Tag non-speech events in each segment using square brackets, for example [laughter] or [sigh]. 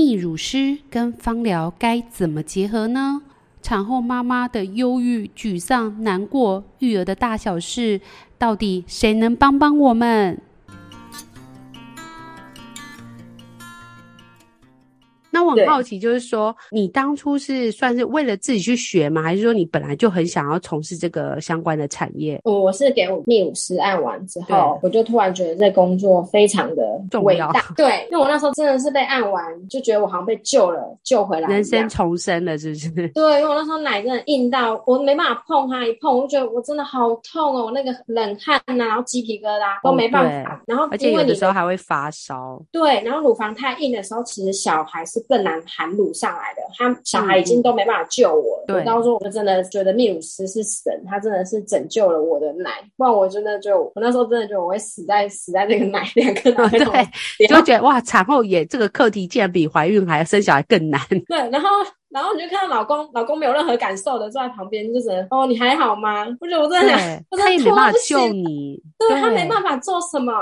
泌乳师跟芳疗该怎么结合呢？产后妈妈的忧郁、沮丧、难过，育儿的大小事，到底谁能帮帮我们？我很好奇，就是说，你当初是算是为了自己去学吗？还是说你本来就很想要从事这个相关的产业？我我是给我泌乳师按完之后，我就突然觉得这工作非常的伟大。[laughs] 对，因为我那时候真的是被按完，就觉得我好像被救了，救回来，人生重生了，是不是？[laughs] 对，因为我那时候奶真的硬到我没办法碰它，一碰我就觉得我真的好痛哦，我那个冷汗呐、啊，然后鸡皮疙瘩都没办法。然后而且有的时候还会发烧。对，然后乳房太硬的时候，其实小孩是。更难含乳上来的，他小孩已经都没办法救我对。嗯、我到时候我就真的觉得泌乳师是神，他真的是拯救了我的奶，不然我真的就我那时候真的觉得我会死在死在这个奶两个奶。[laughs] 对，就觉得哇，产后也这个课题竟然比怀孕还要生小孩更难。[laughs] 对，然后然后你就看到老公，老公没有任何感受的坐在旁边，就只能哦，你还好吗？不是，我真的想，他也没办法救你，对，对他没办法做什么。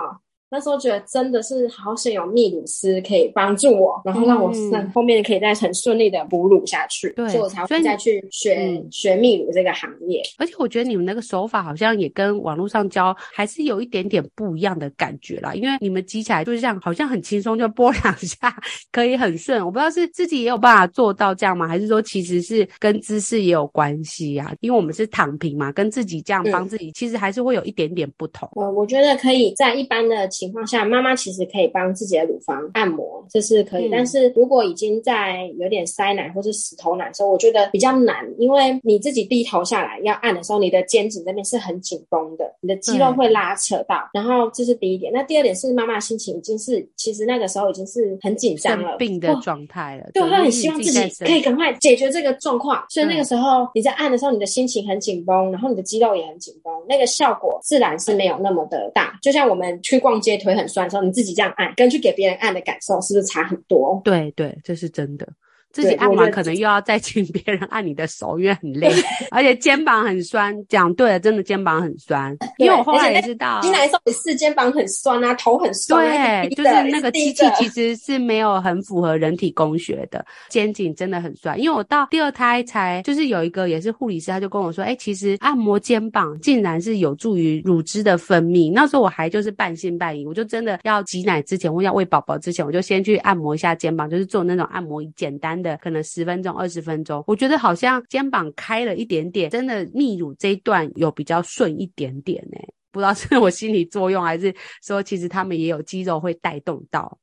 那时候觉得真的是好险有泌乳师可以帮助我，然后让我后面可以再很顺利的哺乳下去，对，所以我才会再去学、嗯、学泌乳这个行业。而且我觉得你们那个手法好像也跟网络上教还是有一点点不一样的感觉啦，因为你们挤起来就是这样，好像很轻松，就拨两下可以很顺。我不知道是自己也有办法做到这样吗？还是说其实是跟姿势也有关系啊？因为我们是躺平嘛，跟自己这样帮自己，其实还是会有一点点不同。我我觉得可以在一般的。情况下，妈妈其实可以帮自己的乳房按摩，这是可以。嗯、但是如果已经在有点塞奶或是死头奶的时候，我觉得比较难，因为你自己低头下来要按的时候，你的肩颈这边是很紧绷的，你的肌肉会拉扯到。然后这是第一点。那第二点是妈妈心情已经是，其实那个时候已经是很紧张了，病的状态了。对，她很希望自己可以赶快解决这个状况。所以那个时候你在按的时候，你的心情很紧绷，然后你的肌肉也很紧绷，那个效果自然是没有那么的大。就像我们去逛街。腿很酸的时候，你自己这样按，跟去给别人按的感受是不是差很多？对对，这是真的。自己按完可能又要再请别人按你的手，因为很累，[laughs] 而且肩膀很酸。讲对了，真的肩膀很酸。因为我后来也知道，进来的时候也是肩膀很酸啊，头很酸。对，就是那个机器其实是没有很符合人体工学的，肩颈真的很酸。因为我到第二胎才，就是有一个也是护理师，他就跟我说，哎、欸，其实按摩肩膀竟然是有助于乳汁的分泌。那时候我还就是半信半疑，我就真的要挤奶之前，或要喂宝宝之前，我就先去按摩一下肩膀，就是做那种按摩简单的。的可能十分钟、二十分钟，我觉得好像肩膀开了一点点，真的泌乳这一段有比较顺一点点呢、不知道是我心理作用，还是说其实他们也有肌肉会带动到。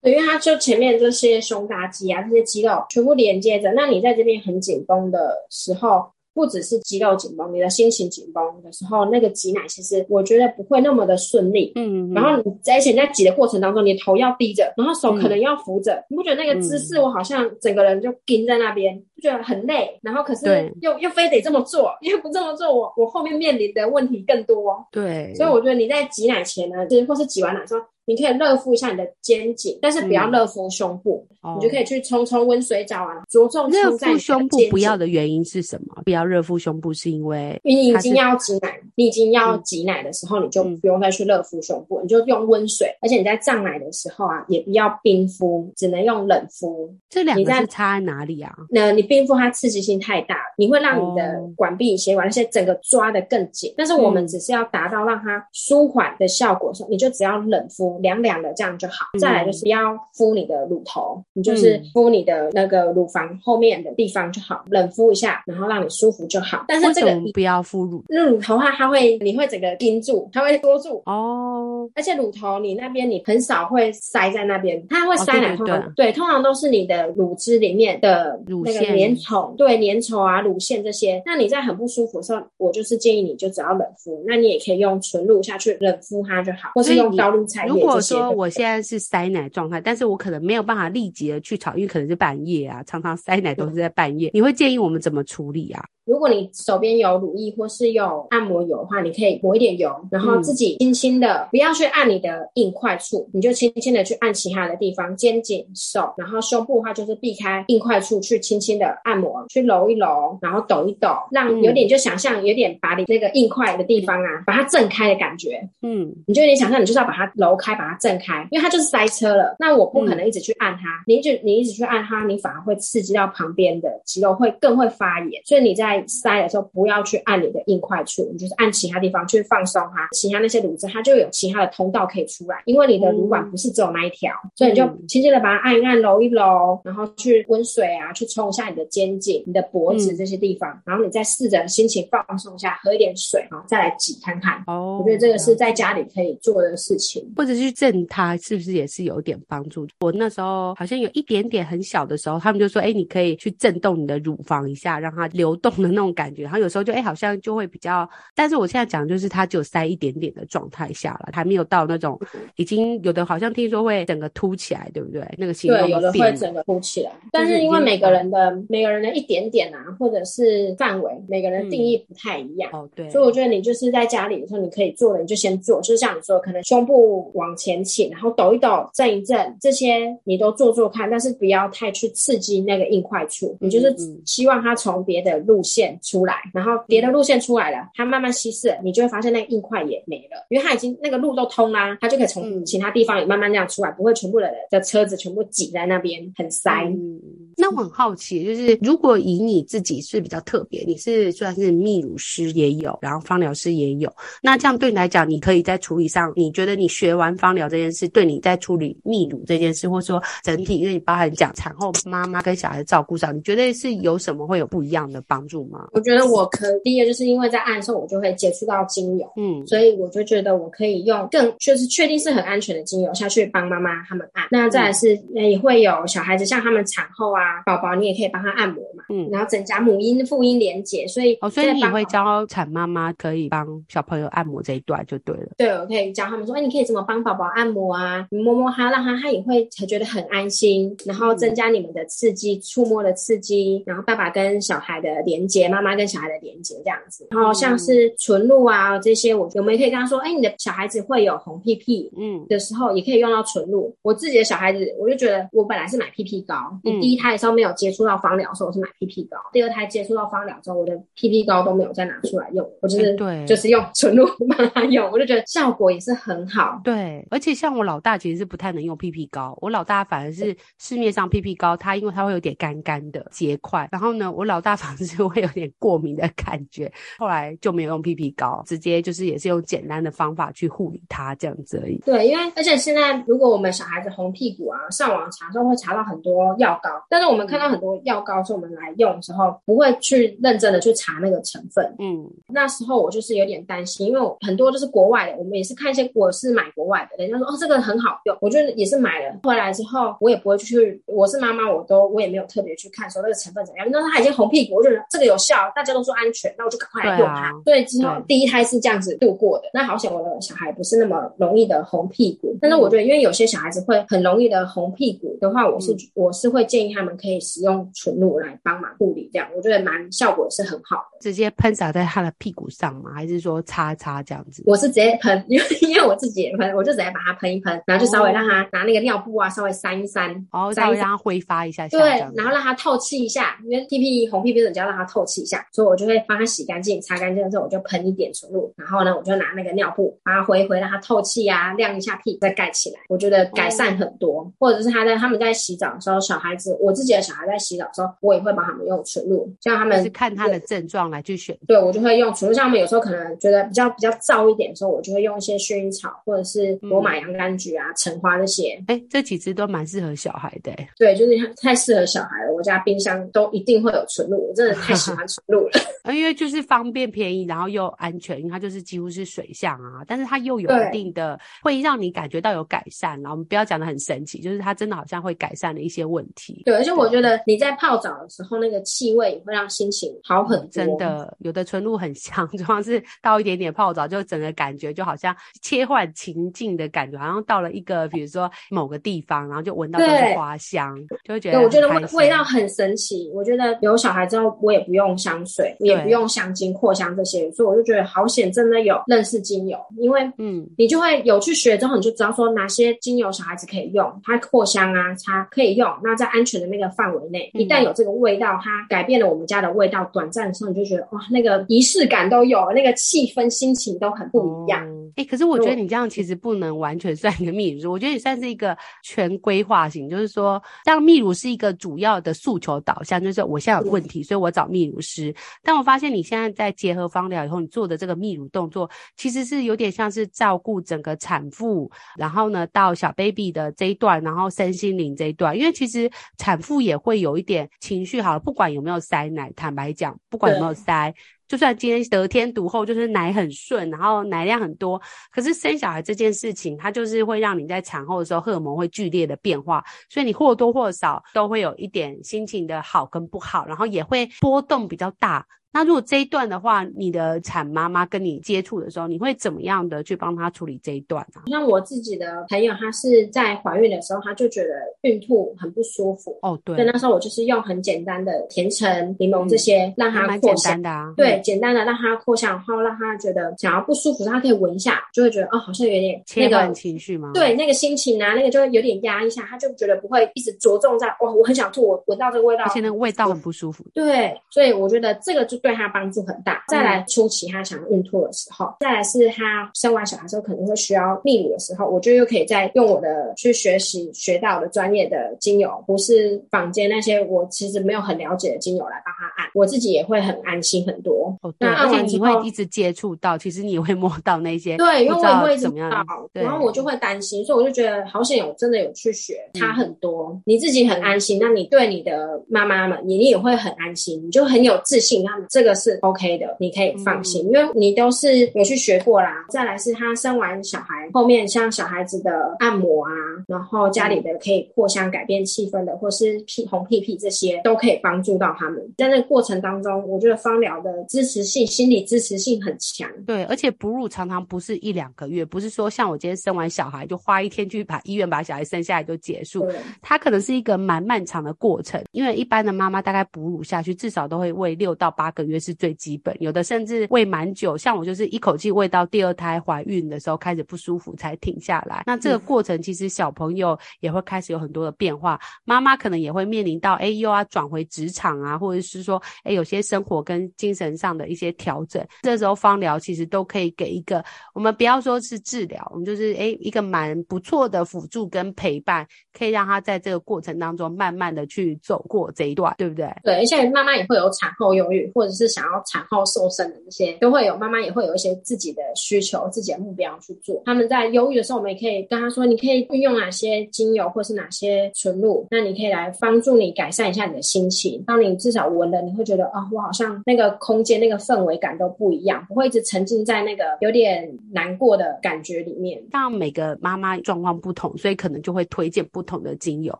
对，因为他就前面这些胸大肌啊，这些肌肉全部连接着，那你在这边很紧绷的时候。不只是肌肉紧绷，你的心情紧绷的时候，那个挤奶其实我觉得不会那么的顺利。嗯，嗯，然后你在而且你在挤的过程当中，你头要低着，然后手可能要扶着，嗯、你不觉得那个姿势我好像整个人就盯在那边，就觉得很累。然后可是又又非得这么做，因为不这么做，我我后面面临的问题更多。对，所以我觉得你在挤奶前呢，就是或是挤完奶之后。你可以热敷一下你的肩颈，但是不要热敷胸部。嗯、你就可以去冲冲温水澡啊，着重热敷胸部不要的原因是什么？不要热敷胸部是因为因为你已经要挤奶，你已经要挤奶的时候，你就不用再去热敷胸部，嗯、你就用温水。而且你在胀奶的时候啊，也不要冰敷，只能用冷敷。这两个是差在哪里啊？那你冰敷它刺激性太大，你会让你的管壁、血管那些整个抓得更紧。但是我们只是要达到让它舒缓的效果的时候，你就只要冷敷。凉凉的这样就好。再来就是不要敷你的乳头，你就是敷你的那个乳房后面的地方就好，冷敷一下，然后让你舒服就好。但是这个不要敷乳，那乳头的话，它会你会整个盯住，它会缩住哦。而且乳头你那边你很少会塞在那边，它会塞奶头。对，通常都是你的乳汁里面的乳腺粘稠，对，粘稠啊，乳腺这些。那你在很不舒服的时候，我就是建议你就只要冷敷。那你也可以用纯露下去冷敷它就好，或是用高露菜。如果说我现在是塞奶状态，但是我可能没有办法立即的去炒，因为可能是半夜啊，常常塞奶都是在半夜。你会建议我们怎么处理啊？如果你手边有乳液或是有按摩油的话，你可以抹一点油，然后自己轻轻的，不要去按你的硬块处，你就轻轻的去按其他的地方，肩颈、手，然后胸部的话就是避开硬块处，去轻轻的按摩，去揉一揉，然后抖一抖，让有点就想象有点把你那个硬块的地方啊，把它震开的感觉。嗯，你就有点想象，你就是要把它揉开，把它震开，因为它就是塞车了。那我不可能一直去按它，你一直你一直去按它，你反而会刺激到旁边的肌肉，会更会发炎。所以你在在塞的时候，不要去按你的硬块处，你就是按其他地方去放松它，其他那些乳汁它就有其他的通道可以出来。因为你的乳管不是只有那一条，嗯、所以你就轻轻的把它按一按、揉一揉，然后去温水啊，去冲一下你的肩颈、你的脖子这些地方，嗯、然后你再试着心情放松一下，喝一点水，然后再来挤看看。哦，我觉得这个是在家里可以做的事情，或者去震它，是不是也是有点帮助？我那时候好像有一点点很小的时候，他们就说：“哎，你可以去震动你的乳房一下，让它流动。”的那种感觉，然后有时候就哎、欸，好像就会比较，但是我现在讲就是它只有塞一点点的状态下了，还没有到那种已经有的好像听说会整个凸起来，对不对？那个形状对，有的会整个凸起来，但是因为每个人的每个人的一点点啊，或者是范围，每个人定义不太一样、嗯、哦，对，所以我觉得你就是在家里的时候，你可以做的你就先做，就是像你说，可能胸部往前倾，然后抖一抖，震一震，这些你都做做看，但是不要太去刺激那个硬块处，你就是希望它从别的路线。出来，然后别的路线出来了，它慢慢稀释，你就会发现那个硬块也没了，因为它已经那个路都通啦，它就可以从其他地方也慢慢那样出来，不会全部的的车子全部挤在那边很塞。嗯，那我很好奇，就是如果以你自己是比较特别，你是算是泌乳师也有，然后芳疗师也有，那这样对你来讲，你可以在处理上，你觉得你学完芳疗这件事，对你在处理泌乳这件事，或者说整体，因为你包含讲产后妈妈跟小孩的照顾上，你觉得是有什么会有不一样的帮助吗？我觉得我可第一个就是因为在按的时候，我就会接触到精油，嗯，所以我就觉得我可以用更就是确定是很安全的精油下去帮妈妈他们按。那再来是也会有小孩子，像他们产后啊，宝宝你也可以帮他按摩嘛，嗯，然后增加母婴父婴连结，所以哦，所以你会教产妈妈可以帮小朋友按摩这一段就对了。对，我可以教他们说，哎，你可以怎么帮宝宝按摩啊？你摸摸他，让他他也会觉得很安心，然后增加你们的刺激，触摸的刺激，然后爸爸跟小孩的连结，妈妈跟小孩的连接这样子，然后像是纯露啊这些，我我们也可以跟他说，哎，你的小孩子会有红屁屁，嗯，的时候也可以用到纯露。我自己的小孩子，我就觉得我本来是买屁屁膏，你第一胎的时候没有接触到芳疗的时候，我是买屁屁膏；第二胎接触到芳疗之后，我的屁屁膏都没有再拿出来用，我就是对，[laughs] 就是用纯露帮他用，我就觉得效果也是很好。对，而且像我老大其实是不太能用屁屁膏，我老大反而是市面上屁屁膏，它因为它会有点干干的结块，然后呢，我老大反而是会有点过敏的感觉。后来就没有用屁屁膏，直接就是也是用简单的方法去护理它这样子而已。对，因为而且现在如果我们小孩子红屁股啊，上网查的时候会查到很多药膏，但是我们看到很多药膏是我们来用的时候不会去认真的去查那个成分。嗯，那时候我就是有点担心，因为我很多都是国外的，我们也是看一些，我是买国外的，人家说哦这个很好用，我觉得也是买了回来之后，我也不会去，我是妈妈，我都我也没有特别去看说那个成分怎么样，那它已经红屁股，我觉得这个有效，大家都说安全，那我就赶快来用它。对，之后第一胎是这样子度过的。那好险，我的小孩不是那么容易的红屁股。但是我觉得，因为有些小孩子会很容易的红屁股的话，我是、嗯、我是会建议他们可以使用纯露来帮忙护理，这样我觉得蛮效果是很好的。直接喷洒在他的屁股上吗？还是说擦擦这样子？我是直接喷，因为因为我自己也喷，我就直接把它喷一喷，然后就稍微让他拿那个尿布啊，稍微扇一扇，哦，稍微让它挥发一下下，对，然后让它透气一下，因为屁屁红屁屁的，就要让它透气一下，所以我就会帮他洗干净、擦干净之后，我就喷一点纯露，然后呢，我就拿那个尿布把它挥一挥，让它透气啊，晾一下屁，再盖起来，我觉得改善很多。哦、或者是他在他们在洗澡的时候，小孩子，我自己的小孩在洗澡的时候，我也会帮他们用纯露，像他们是看他的症状来去选，对，我就会用纯露。像他们有时候可能觉得比较比较燥一点的时候，我就会用一些薰衣草或者是罗马洋甘菊啊、橙、嗯、花这些。哎、欸，这几支都蛮适合小孩的、欸。对，就是太适合小孩了。我家冰箱都一定会有纯露，我真的太喜欢纯露了。[laughs] 因为就是方便便宜，然后又安全，因为它就是几乎是水相啊，但是它又有一定的会让你感觉到有改善。然后我们不要讲的很神奇，就是它真的好像会改善了一些问题。对，而且我觉得你在泡澡的时候，那个气味也会让心情好很多。真的，有的纯露很香，[laughs] 主要是倒一点点泡澡，就整个感觉就好像切换情境的感觉，好像到了一个比如说某个地方，然后就闻到那个花香，就会觉得。对，我觉得味味道。很神奇，我觉得有小孩之后，我也不用香水，也不用香精、扩香这些，所以我就觉得好险，真的有认识精油，因为嗯，你就会有去学之后，你就知道说哪些精油小孩子可以用，它扩香啊，它可以用，那在安全的那个范围内，一旦有这个味道，它改变了我们家的味道，短暂的时候你就觉得哇，那个仪式感都有，那个气氛、心情都很不一样。哎、可是我觉得你这样其实不能完全算一个泌乳，我觉得你算是一个全规划型，就是说，当泌乳是一个主要的诉求导向，就是我现在有问题，所以我找泌乳师。但我发现你现在在结合芳疗以后，你做的这个泌乳动作，其实是有点像是照顾整个产妇，然后呢，到小 baby 的这一段，然后身心灵这一段，因为其实产妇也会有一点情绪，好了，不管有没有塞奶，坦白讲，不管有没有塞。就算今天得天独厚，就是奶很顺，然后奶量很多，可是生小孩这件事情，它就是会让你在产后的时候荷尔蒙会剧烈的变化，所以你或多或少都会有一点心情的好跟不好，然后也会波动比较大。那如果这一段的话，你的产妈妈跟你接触的时候，你会怎么样的去帮她处理这一段呢？像我自己的朋友，她是在怀孕的时候，她就觉得孕吐很不舒服。哦，对。所以那时候我就是用很简单的甜橙、柠檬这些，嗯、让她扩香。简单的啊。对，简单的让她扩香，然后让她觉得想要不舒服，她可以闻一下，就会觉得哦，好像有点那个情绪吗？对，那个心情啊，那个就会有点压一下，她就觉得不会一直着重在哇，我很想吐，我闻到这个味道，而且那个味道很不舒服。对，所以我觉得这个就对他帮助很大。再来初期他想要孕吐的时候，嗯、再来是他生完小孩之后可能会需要泌乳的时候，我就又可以再用我的去学习学到的专业的精油，不是坊间那些我其实没有很了解的精油来帮他按，我自己也会很安心很多。哦，对，而且你会一直接触到，其实你也会摸到那些，对，因为我会怎么样，然后我就会担心，所以我就觉得好险有真的有去学，差很多，嗯、你自己很安心，那你对你的妈妈们，你也会很安心，你就很有自信，他们这个是 OK 的。你可以放心，因为你都是有去学过啦。再来是他生完小孩后面，像小孩子的按摩啊，然后家里的可以扩香改变气氛的，或是屁红屁屁这些，都可以帮助到他们。在那个过程当中，我觉得芳疗的支持性、心理支持性很强。对，而且哺乳常常不是一两个月，不是说像我今天生完小孩就花一天去把医院把小孩生下来就结束。对，它可能是一个蛮漫长的过程，因为一般的妈妈大概哺乳下去至少都会喂六到八个月是最基本，有的甚至喂蛮久，像我就是一口气喂到第二胎怀孕的时候开始不舒服才停下来。那这个过程其实小朋友也会开始有很多的变化，妈妈可能也会面临到，哎，又要转回职场啊，或者是说，哎，有些生活跟精神上的一些调整。这时候方疗其实都可以给一个，我们不要说是治疗，我们就是哎一个蛮不错的辅助跟陪伴，可以让他在这个过程当中慢慢的去走过这一段，对不对？对，而且妈妈也会有产后忧郁，或者是想要产后瘦身的这些，都会有。妈妈也会有一些自己的需求、自己的目标去做。他们在忧郁的时候，我们也可以跟他说：“你可以运用哪些精油，或是哪些纯露，那你可以来帮助你改善一下你的心情。当你至少闻了，你会觉得啊、哦，我好像那个空间、那个氛围感都不一样，不会一直沉浸在那个有点难过的感觉里面。”当然，每个妈妈状况不同，所以可能就会推荐不同的精油。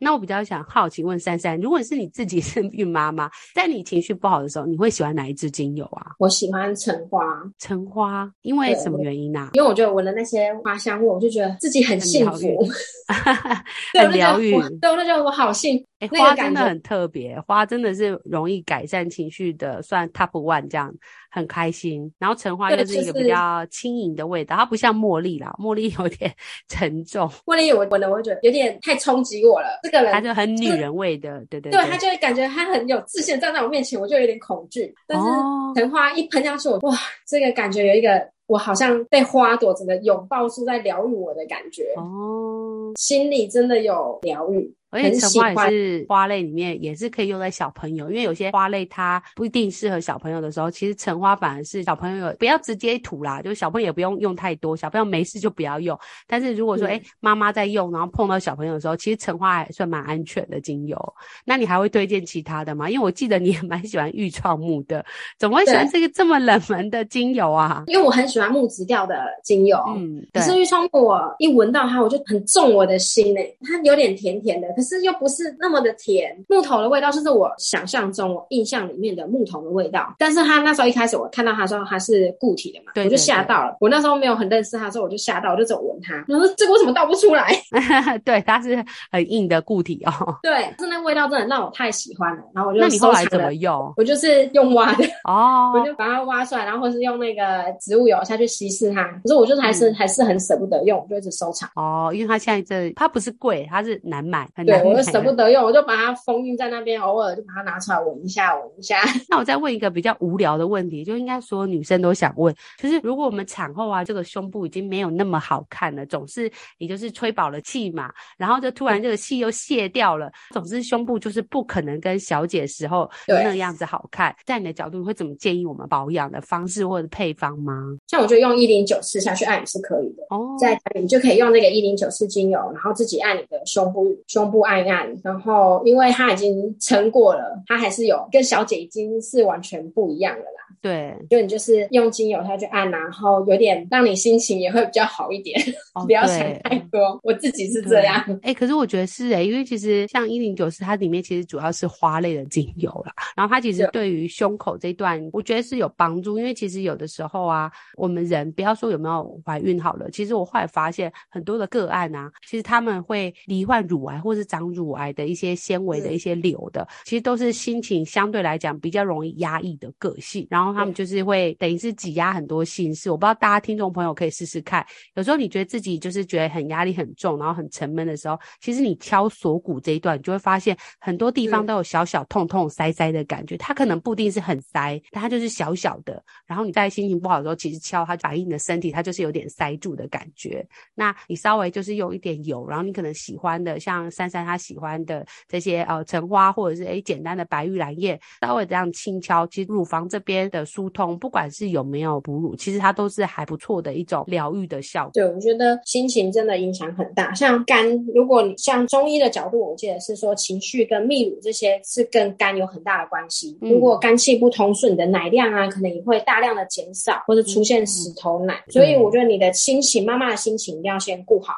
那我比较想好奇问珊珊，如果是你自己是孕妈妈，在你情绪不好的时候，你会喜欢哪一支精油啊？我喜欢橙花。橙花，因为什么原因呢、啊？因为我觉得闻了那些花香味，我就觉得自己很幸福，[laughs] 很疗愈。对，我就觉得我好幸福。哎、欸，花真的很特别，花真的是容易改善情绪的，算 top one 这样，很开心。然后橙花又是一个比较轻盈的味道，它不像茉莉啦，茉莉有点 [laughs] 沉重。茉莉我闻了，我觉得有点太冲击我了。这个人，他就很女人味的，对对对，对，他就会感觉他很有自信站在我面前，我就有点恐惧。但是橙花一喷下去，我哇，这个感觉有一个我好像被花朵整个拥抱住，在疗愈我的感觉。哦，心里真的有疗愈。而且橙花也是花类里面也是可以用在小朋友，因为有些花类它不一定适合小朋友的时候，其实橙花反而是小朋友不要直接涂啦，就是小朋友也不用用太多，小朋友没事就不要用。但是如果说哎妈妈在用，然后碰到小朋友的时候，其实橙花还算蛮安全的精油。那你还会推荐其他的吗？因为我记得你也蛮喜欢愈创木的，怎么会喜欢这个这么冷门的精油啊？因为我很喜欢木质调的精油，嗯，可是愈创木我一闻到它，我就很中我的心诶、欸，它有点甜甜的。可是又不是那么的甜，木头的味道就是我想象中、我印象里面的木头的味道。但是他那时候一开始我看到他说它是固体的嘛，对对对，我就吓到了。我那时候没有很认识他的时候，我就吓到，我就走闻它。我 [laughs] 说这个为什么倒不出来？[laughs] 对，它是很硬的固体哦。[laughs] 对，是那那味道真的让我太喜欢了，然后我就那你后来怎么用？我就是用挖的哦，我就把它挖出来，然后或是用那个植物油下去稀释它。可是我就是还是、嗯、还是很舍不得用，我就一直收藏。哦，因为它现在这它不是贵，它是难买，很难买。对，[laughs] 我就舍不得用，我就把它封印在那边，偶尔就把它拿出来闻一下，闻一下。[laughs] 那我再问一个比较无聊的问题，就应该所有女生都想问，就是如果我们产后啊，这个胸部已经没有那么好看了，总是也就是吹饱了气嘛，然后就突然这个气又泄掉了，总之胸部就是不可能跟小姐时候那样子好看。在你的角度，你会怎么建议我们保养的方式或者配方吗？像我觉得用一零九四下去按也是可以的哦，在你就可以用那个一零九四精油，然后自己按你的胸部，胸部按一按，然后因为他已经撑过了，他还是有跟小姐已经是完全不一样了啦。对，就你就是用精油下去按，然后有点让你心情也会比较好一点，哦、[laughs] 不要想太多。我自己是这样。哎、欸，可是我觉得是哎、欸，因为其实像一零九四，它里面其实主要是花类的精油啦，然后它其实对于胸口这一段，我觉得是有帮助。因为其实有的时候啊，我们人不要说有没有怀孕好了，其实我后来发现很多的个案啊，其实他们会罹患乳癌或是长乳癌的一些纤维的一些瘤的，其实都是心情相对来讲比较容易压抑的个性，然后。他们就是会等于是挤压很多心事，我不知道大家听众朋友可以试试看。有时候你觉得自己就是觉得很压力很重，然后很沉闷的时候，其实你敲锁骨这一段，你就会发现很多地方都有小小痛痛塞塞的感觉。它可能不一定是很塞，但它就是小小的。然后你在心情不好的时候，其实敲它反映你的身体，它就是有点塞住的感觉。那你稍微就是用一点油，然后你可能喜欢的，像珊珊她喜欢的这些呃橙花，或者是诶简单的白玉兰叶，稍微这样轻敲，其实乳房这边的。疏通，不管是有没有哺乳，其实它都是还不错的一种疗愈的效果。对，我觉得心情真的影响很大。像肝，如果你像中医的角度，我记得是说情绪跟泌乳这些是跟肝有很大的关系。嗯、如果肝气不通顺，你的奶量啊，可能也会大量的减少，或者出现石头奶。嗯、所以我觉得你的心情，妈妈的心情一定要先顾好。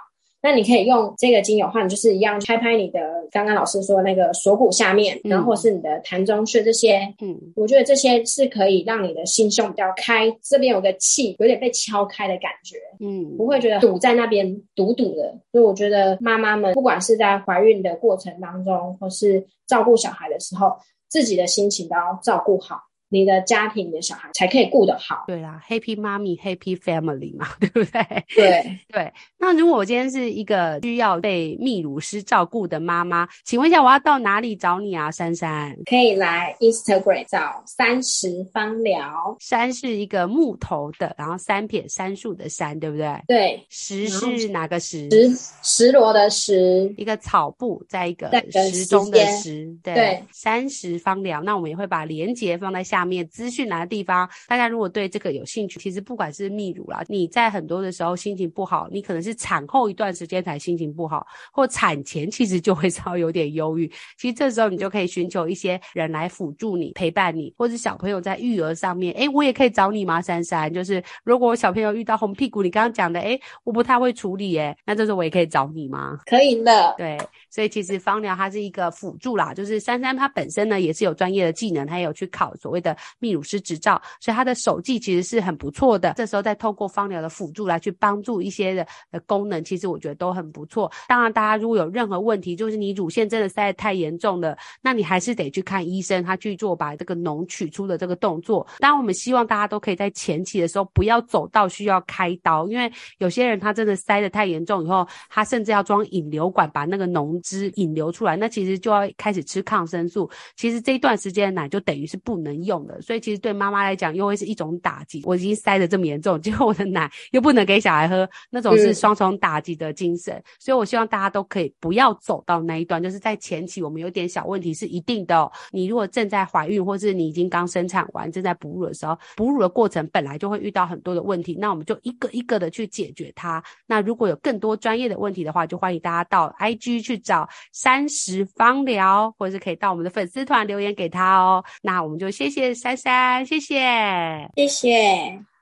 那你可以用这个精油话你，就是一样拍拍你的刚刚老师说那个锁骨下面，嗯、然后或是你的膻中穴这些，嗯，我觉得这些是可以让你的心胸比较开，这边有个气有点被敲开的感觉，嗯，不会觉得堵在那边堵堵的。所以我觉得妈妈们不管是在怀孕的过程当中，或是照顾小孩的时候，自己的心情都要照顾好。你的家庭、你的小孩才可以顾得好。对啦，Happy Mommy, Happy Family 嘛，[laughs] 对不对？对对。那如果我今天是一个需要被泌乳师照顾的妈妈，请问一下，我要到哪里找你啊，珊珊？可以来 Instagram 找三十芳疗。山是一个木头的，然后三撇三树的山，对不对？对。石是哪个石？石石螺的石。一个草部，在一个石中的石。对。三十芳疗，那我们也会把连接放在下面。面资讯栏的地方，大家如果对这个有兴趣，其实不管是泌乳啦，你在很多的时候心情不好，你可能是产后一段时间才心情不好，或产前其实就会稍微有点忧郁。其实这时候你就可以寻求一些人来辅助你、陪伴你，或者小朋友在育儿上面，诶，我也可以找你吗？珊珊，就是如果我小朋友遇到红屁股，你刚刚讲的，诶，我不太会处理，诶，那这时候我也可以找你吗？可以的，对，所以其实芳疗它是一个辅助啦，就是珊珊她本身呢也是有专业的技能，她也有去考所谓的。泌乳师执照，所以她的手技其实是很不错的。这时候再透过芳疗的辅助来去帮助一些的的功能，其实我觉得都很不错。当然，大家如果有任何问题，就是你乳腺真的塞得太严重了，那你还是得去看医生，他去做把这个脓取出的这个动作。当然，我们希望大家都可以在前期的时候不要走到需要开刀，因为有些人他真的塞得太严重以后，他甚至要装引流管把那个脓汁引流出来，那其实就要开始吃抗生素。其实这一段时间的奶就等于是不能用的。所以其实对妈妈来讲，又会是一种打击。我已经塞得这么严重，结果我的奶又不能给小孩喝，那种是双重打击的精神。所以我希望大家都可以不要走到那一段，就是在前期我们有点小问题是一定的。你如果正在怀孕，或是你已经刚生产完正在哺乳的时候，哺乳的过程本来就会遇到很多的问题，那我们就一个一个的去解决它。那如果有更多专业的问题的话，就欢迎大家到 IG 去找三十芳疗，或者是可以到我们的粉丝团留言给他哦。那我们就谢谢珊珊。谢谢，谢谢。